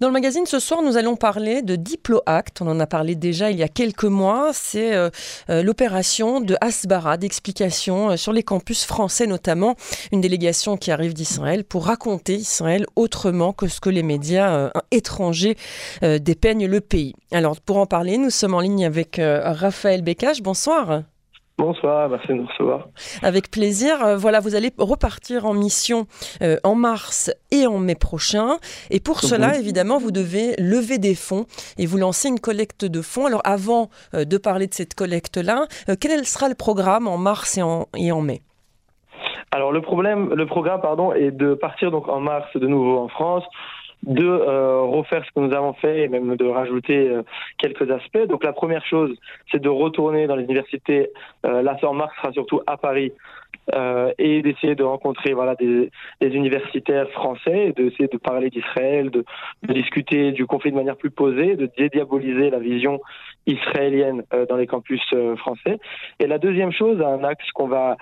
Dans le magazine ce soir, nous allons parler de Diplo-Act. On en a parlé déjà il y a quelques mois. C'est euh, euh, l'opération de Asbara, d'explication euh, sur les campus français notamment. Une délégation qui arrive d'Israël pour raconter Israël autrement que ce que les médias étrangers dépeignent le pays. Alors pour en parler, nous sommes en ligne avec Raphaël Bécage. Bonsoir. Bonsoir, merci de nous recevoir. Avec plaisir. Euh, voilà, vous allez repartir en mission euh, en mars et en mai prochain. Et pour cela, mhm. évidemment, vous devez lever des fonds et vous lancer une collecte de fonds. Alors, avant euh, de parler de cette collecte-là, quel sera le programme en mars et en, et en mai? Alors le problème, le programme pardon, est de partir donc en mars de nouveau en France, de euh, refaire ce que nous avons fait et même de rajouter euh, quelques aspects. Donc la première chose, c'est de retourner dans les universités. Euh, la en mars sera surtout à Paris euh, et d'essayer de rencontrer voilà des, des universitaires français, d'essayer de parler d'Israël, de, de, discuter du conflit de manière plus posée, de dédiaboliser la vision israélienne euh, dans les campus français. Et la deuxième chose, un axe qu'on va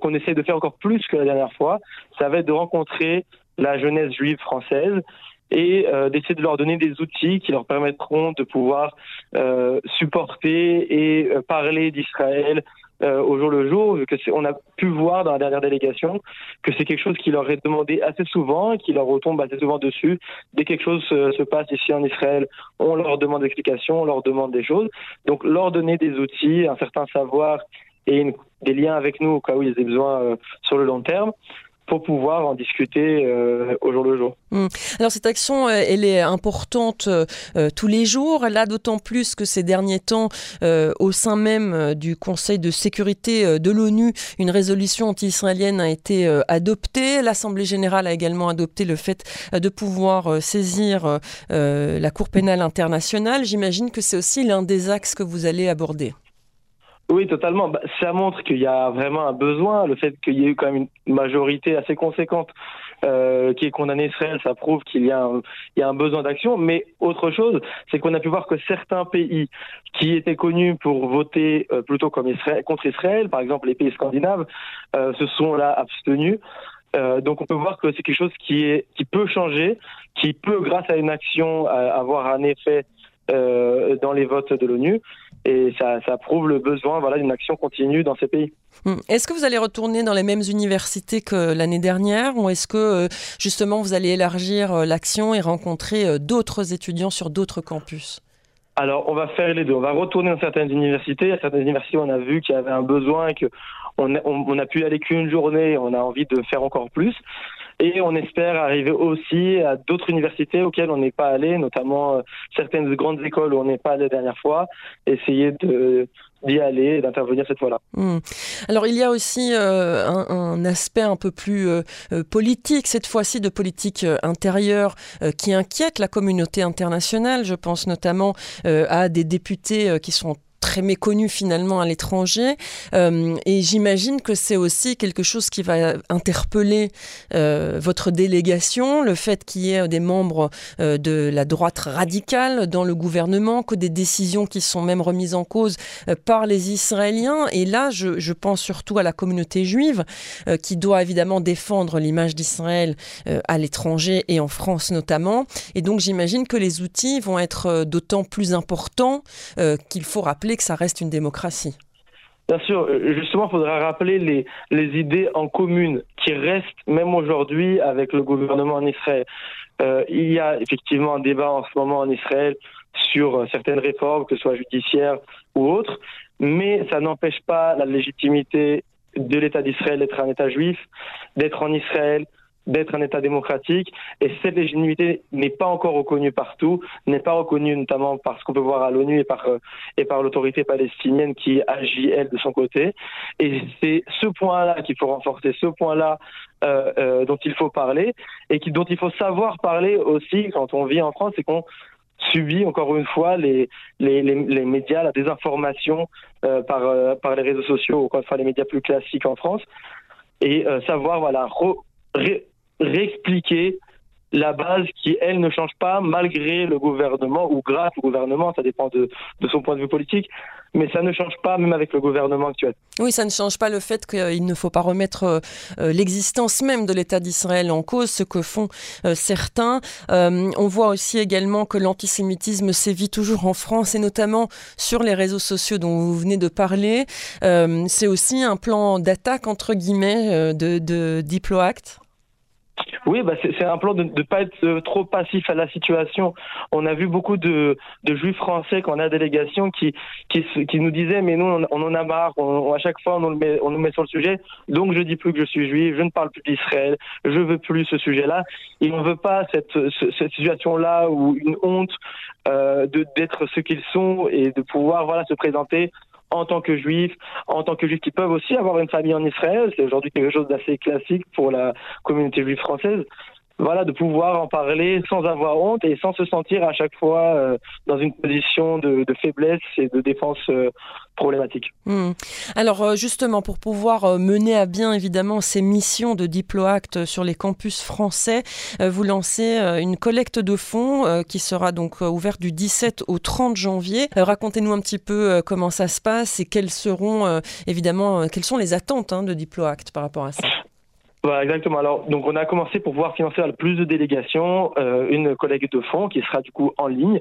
qu'on essaie de faire encore plus que la dernière fois, ça va être de rencontrer la jeunesse juive française et euh, d'essayer de leur donner des outils qui leur permettront de pouvoir euh, supporter et euh, parler d'Israël euh, au jour le jour, vu que on a pu voir dans la dernière délégation que c'est quelque chose qui leur est demandé assez souvent, qui leur retombe assez souvent dessus. Dès que quelque chose se, passe ici en Israël, on leur demande des on leur demande des choses. Donc leur donner des outils, un certain savoir et des liens avec nous au cas où ils aient besoin sur le long terme pour pouvoir en discuter euh, au jour le jour. Hmm. Alors cette action, euh, elle est importante euh, tous les jours, là d'autant plus que ces derniers temps, au sein même du Conseil de sécurité de l'ONU, une résolution anti-israélienne a été adoptée. L'Assemblée générale a également adopté le fait de pouvoir saisir la Cour pénale internationale. J'imagine que c'est aussi l'un des axes que vous allez aborder. Oui, totalement. Bah, ça montre qu'il y a vraiment un besoin. Le fait qu'il y ait eu quand même une majorité assez conséquente euh, qui est condamné Israël, ça prouve qu'il y, a un, y a un besoin d'action. Mais autre chose, c'est qu'on a pu voir que certains pays qui étaient connus pour voter euh, plutôt comme Israël, contre Israël, par exemple les pays scandinaves, euh, se sont là abstenus. Euh, donc on peut voir que c'est quelque chose qui, est, qui peut changer, qui peut, grâce à une action, avoir un effet euh, dans les votes de l'ONU. Et ça, ça, prouve le besoin voilà, d'une action continue dans ces pays. Hum. Est-ce que vous allez retourner dans les mêmes universités que l'année dernière ou est-ce que euh, justement vous allez élargir euh, l'action et rencontrer d'autres étudiants sur d'autres campus? Alors, on va faire les deux. On va retourner dans certaines universités. À certaines universités, on a vu qu'il y avait un besoin, qu'on on, on, a pu aller qu'une journée. On a envie de faire encore plus. Et on espère arriver aussi à d'autres universités auxquelles on n'est pas allé, notamment euh, certaines grandes écoles où on n'est pas allé la dernière fois, essayer de d'y aller d'intervenir cette fois-là. Hmm. Alors il y a aussi euh, un, aspect un peu plus euh, politique, cette fois-ci de politique intérieure, qui inquiète la communauté internationale. Je pense notamment à des députés qui sont très méconnu finalement à l'étranger. Euh, et j'imagine que c'est aussi quelque chose qui va interpeller euh, votre délégation, le fait qu'il y ait des membres euh, de la droite radicale dans le gouvernement, que des décisions qui sont même remises en cause par les Israéliens. Et là, je, je, pense surtout à la communauté juive, qui doit évidemment défendre l'image d'Israël à l'étranger et en France notamment. Et donc j'imagine que les outils vont être d'autant plus importants qu'il faut rappeler que ça reste une démocratie. Bien sûr, euh, justement, il faudra rappeler les, les idées en commune qui restent même aujourd'hui avec le gouvernement en Israël. Euh, il y a effectivement un débat en ce moment en Israël sur euh, certaines réformes, que ce soit judiciaires ou autres, mais ça n'empêche pas la légitimité de l'État d'Israël d'être un État juif, d'être en Israël, d'être un État démocratique. Et cette légitimité n'est pas encore reconnue partout, n'est pas reconnue notamment par ce qu'on peut voir à l'ONU et par, euh, et par l'autorité palestinienne qui agit, elle, de son côté. Et c'est ce point-là qu'il faut renforcer, ce point-là euh, euh, dont il faut parler et qui, dont il faut savoir parler aussi quand on vit en France et qu'on subit encore une fois les, les, les, médias, la désinformation par, par les réseaux sociaux, ou enfin les médias plus classiques en France, et savoir voilà, re, réexpliquer la base qui, elle, ne change pas malgré le gouvernement ou grâce au gouvernement, ça dépend de, de son point de vue politique, mais ça ne change pas même avec le gouvernement actuel. Oui, ça ne change pas le fait qu'il ne faut pas remettre euh, euh, l'existence même de l'État d'Israël en cause, ce que font euh, certains. on voit aussi également que l'antisémitisme sévit toujours en France et notamment sur les réseaux sociaux dont vous venez de parler. C'est aussi un plan d'attaque, entre guillemets, de, de Diploact oui, bah c'est un plan de ne pas être euh, trop passif à la situation. On a vu beaucoup de, de juifs français quand on a délégation qui, qui, qui nous disaient mais nous on, en a marre, on, à chaque fois on nous, met, on nous met sur le sujet, donc je dis plus que je suis juif, je ne parle plus d'Israël, je veux plus ce sujet-là. Et on veut pas cette, cette situation-là ou une honte euh, d'être ce qu'ils sont et de pouvoir voilà se présenter en tant que juifs, en tant que juifs qui peuvent aussi avoir une famille en Israël. C'est aujourd'hui quelque chose d'assez classique pour la communauté juive française voilà, de pouvoir en parler sans avoir honte et sans se sentir à chaque fois euh, dans une position de, faiblesse et de défense euh, problématique. Hmm. Alors euh, justement, pour pouvoir mener à bien évidemment ces missions de Diploact sur les campus français, vous lancez une collecte de fonds qui sera donc ouverte du 17 au 30 janvier. Racontez-nous un petit peu comment ça se passe et quelles seront évidemment, quelles sont les attentes hein, de Diploact par rapport à ça? Voilà, exactement. Alors, donc, on a commencé pour pouvoir financer le plus de délégations, euh, une collecte de fonds qui sera du coup en ligne.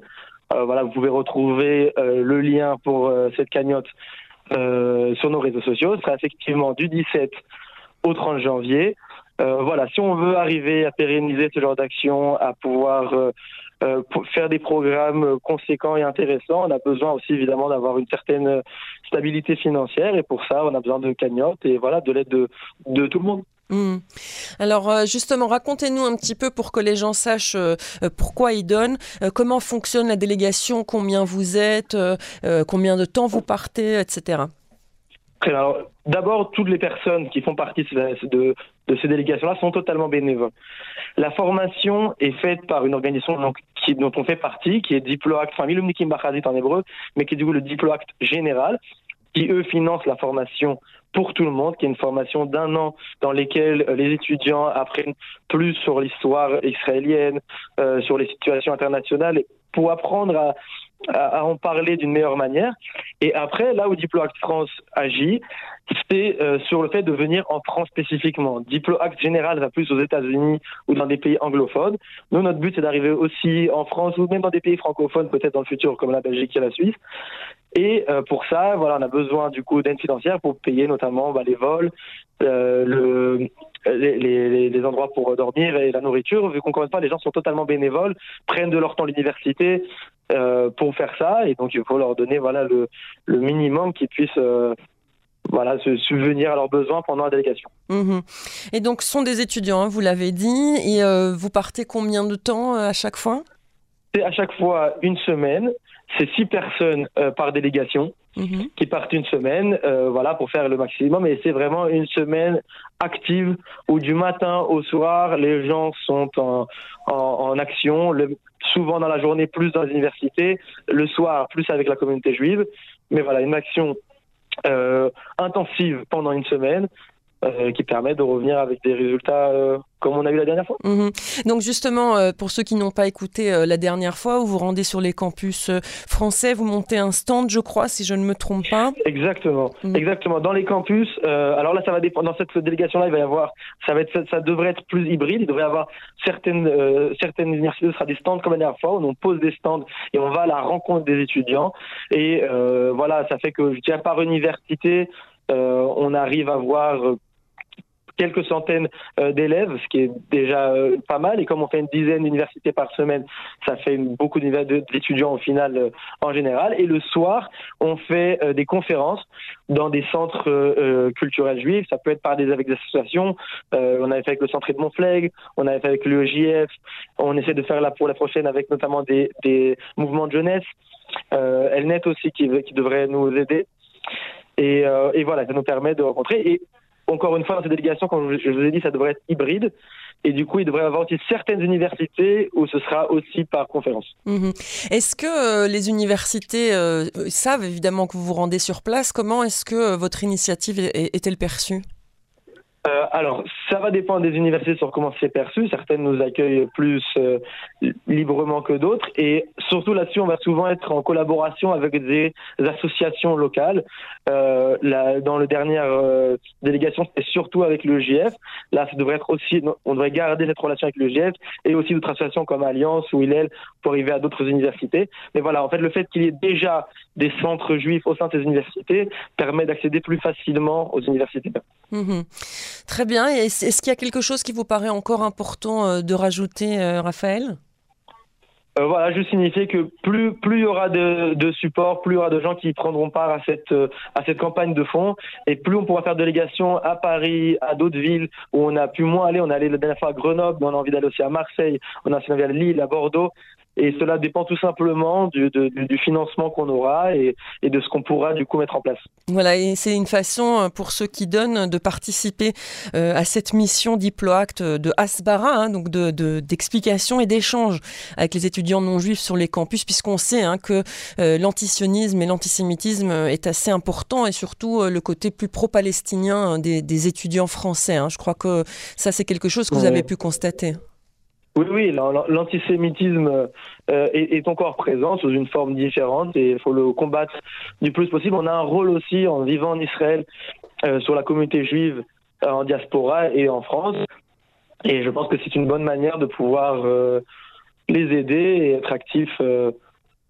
Euh, voilà, vous pouvez retrouver euh, le lien pour euh, cette cagnotte euh, sur nos réseaux sociaux. Ce sera effectivement du 17 au 30 janvier. voilà, si on veut arriver à pérenniser ce genre d'action, à pouvoir faire des programmes conséquents et intéressants, on a besoin aussi évidemment d'avoir une certaine stabilité financière et pour ça, on a besoin de cagnottes et voilà, de l'aide de, de tout le monde. Hmm. Alors euh, justement, racontez-nous un petit peu pour que les gens sachent euh, euh, pourquoi ils donnent, comment fonctionne la délégation, combien vous êtes, combien de temps vous partez, etc. D'abord, toutes les personnes qui font partie de, ces délégations-là sont totalement bénévoles. La formation est faite par une organisation dont on fait partie, qui est Diploact, enfin Milumnikim en hébreu, mais qui est du coup le Diploact général, qui eux financent la formation pour tout le monde, qui est une formation d'un an dans lesquelles euh, les étudiants apprennent plus sur l'histoire israélienne, euh, sur les situations internationales, pour apprendre à, en parler d'une meilleure manière. Et après, là où Diploact France agit, c'est euh, sur le fait de venir en France spécifiquement. Diploact général va plus aux États-Unis ou dans des pays anglophones. Nous, notre but, c'est d'arriver aussi en France ou même dans des pays francophones, peut-être dans le futur, comme la Belgique et la Suisse. Et euh, pour ça, voilà, on a besoin du coup d'aide financière pour payer notamment bah, les vols, euh, le, les, endroits pour dormir et la nourriture. Vu qu'on ne pas, les gens sont totalement bénévoles, prennent de leur temps l'université euh, pour faire ça, et donc il faut leur donner voilà le, minimum qu'ils puissent euh, voilà, se subvenir à leurs besoins pendant la délégation. Mhm. Et donc, ce sont des étudiants, hein, vous l'avez dit, et euh, vous partez combien de temps à chaque fois? C'est à chaque fois une semaine c'est six personnes euh, par délégation mhm. qui partent une semaine, euh, voilà, pour faire le maximum. Et c'est vraiment une semaine active où du matin au soir, les gens sont en, en, action. Le, souvent dans la journée, plus dans les universités, le soir, plus avec la communauté juive. Mais voilà, une action euh, intensive pendant une semaine euh, qui permet de revenir avec des résultats euh, comme on a eu la dernière fois. Mhm. Donc justement, euh, pour ceux qui n'ont pas écouté la dernière fois, où vous rendez sur les campus français, vous montez un stand, je crois, si je ne me trompe pas. Exactement, mhm. exactement. Dans les campus, alors là, ça va dépendre. Dans cette délégation-là, il va y avoir, ça va être, ça, devrait être plus hybride. Il devrait y avoir certaines, certaines universités, ce sera des stands comme la dernière fois, où on pose des stands et on va à la rencontre des étudiants. Et voilà, ça fait que je tiens par université. on arrive à voir quelques centaines euh, d'élèves, ce qui est déjà euh, pas mal. Et comme on fait une dizaine d'universités par semaine, ça fait beaucoup d'étudiants au final euh, en général. Et le soir, on fait des conférences dans des centres culturels juifs. Ça peut être par des avec des associations. on avait fait avec le centre de Montfleg, on avait fait avec l'UEJF. On essaie de faire là pour la prochaine avec notamment des, des mouvements de jeunesse. Euh, Elnet aussi qui, qui devrait nous aider. Et, et, voilà, ça nous permet de rencontrer. Encore une fois, dans cette délégation, comme je vous ai dit, ça devrait être hybride. Et du coup, il devrait y avoir aussi certaines universités où ce sera aussi par conférence. Mhm. Est-ce que euh, les universités euh, savent évidemment que vous vous rendez sur place? Comment est-ce que euh, votre initiative est-elle perçue? Euh, alors, ça va dépendre des universités sur comment c'est perçu. Certaines nous accueillent plus euh, librement que d'autres. Et surtout là-dessus, on va souvent être en collaboration avec des associations locales. Euh, là, dans le dernière euh, délégation, c'était surtout avec le GF. Là, ça devrait être aussi, on devrait garder cette relation avec le GF et aussi d'autres associations comme Alliance ou Hillel pour arriver à d'autres universités. Mais voilà, en fait, le fait qu'il y ait déjà des centres juifs au sein de ces universités permet d'accéder plus facilement aux universités. Mhm. Très bien. Est-ce qu'il y a quelque chose qui vous paraît encore important euh, de rajouter, euh, Raphaël? Euh, voilà, juste signifier que plus plus il y aura de, support, plus il y aura de gens qui prendront part à cette à cette campagne de fonds, et plus on pourra faire délégation à Paris, à d'autres villes où on a pu moins aller. On est allé la dernière fois à Grenoble, mais on a envie d'aller aussi à Marseille, on a envie d'aller à Lille, à Bordeaux. Et cela dépend tout simplement du, du financement qu'on aura et, et, de ce qu'on pourra du coup mettre en place. Voilà, et c'est une façon euh, pour ceux qui donnent de participer euh, à cette mission Diploact de Asbara, hein, donc d'explication de, et d'échange avec les étudiants non juifs sur les campus, puisqu'on sait hein, que euh, l'antisionisme et l'antisémitisme est assez important et surtout euh, le côté plus pro-palestinien des, des, étudiants français. Hein. Je crois que ça, c'est quelque chose que vous avez pu constater. Oui, oui, l'antisémitisme euh, est, encore présent sous une forme différente et il faut le combattre du plus possible. On a un rôle aussi en vivant en Israël euh, sur la communauté juive euh, en diaspora et en France. Et je pense que c'est une bonne manière de pouvoir les aider et être actif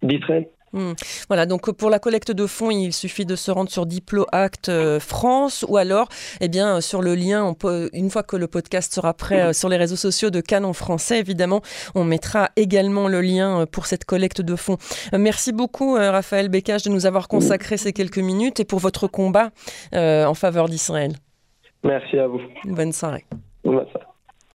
d'Israël. Mmh. Voilà, donc pour la collecte de fonds, il suffit de se rendre sur Diplo Act euh, France ou alors eh bien, sur le lien, on peut, une fois que le podcast sera prêt euh, sur les réseaux sociaux de Cannes en français, évidemment, on mettra également le lien euh, pour cette collecte de fonds. Euh, merci beaucoup, euh, Raphaël Bécage, de nous avoir consacré ces quelques minutes et pour votre combat euh, en faveur d'Israël. Merci à vous. Bonne soirée. Bonne soirée.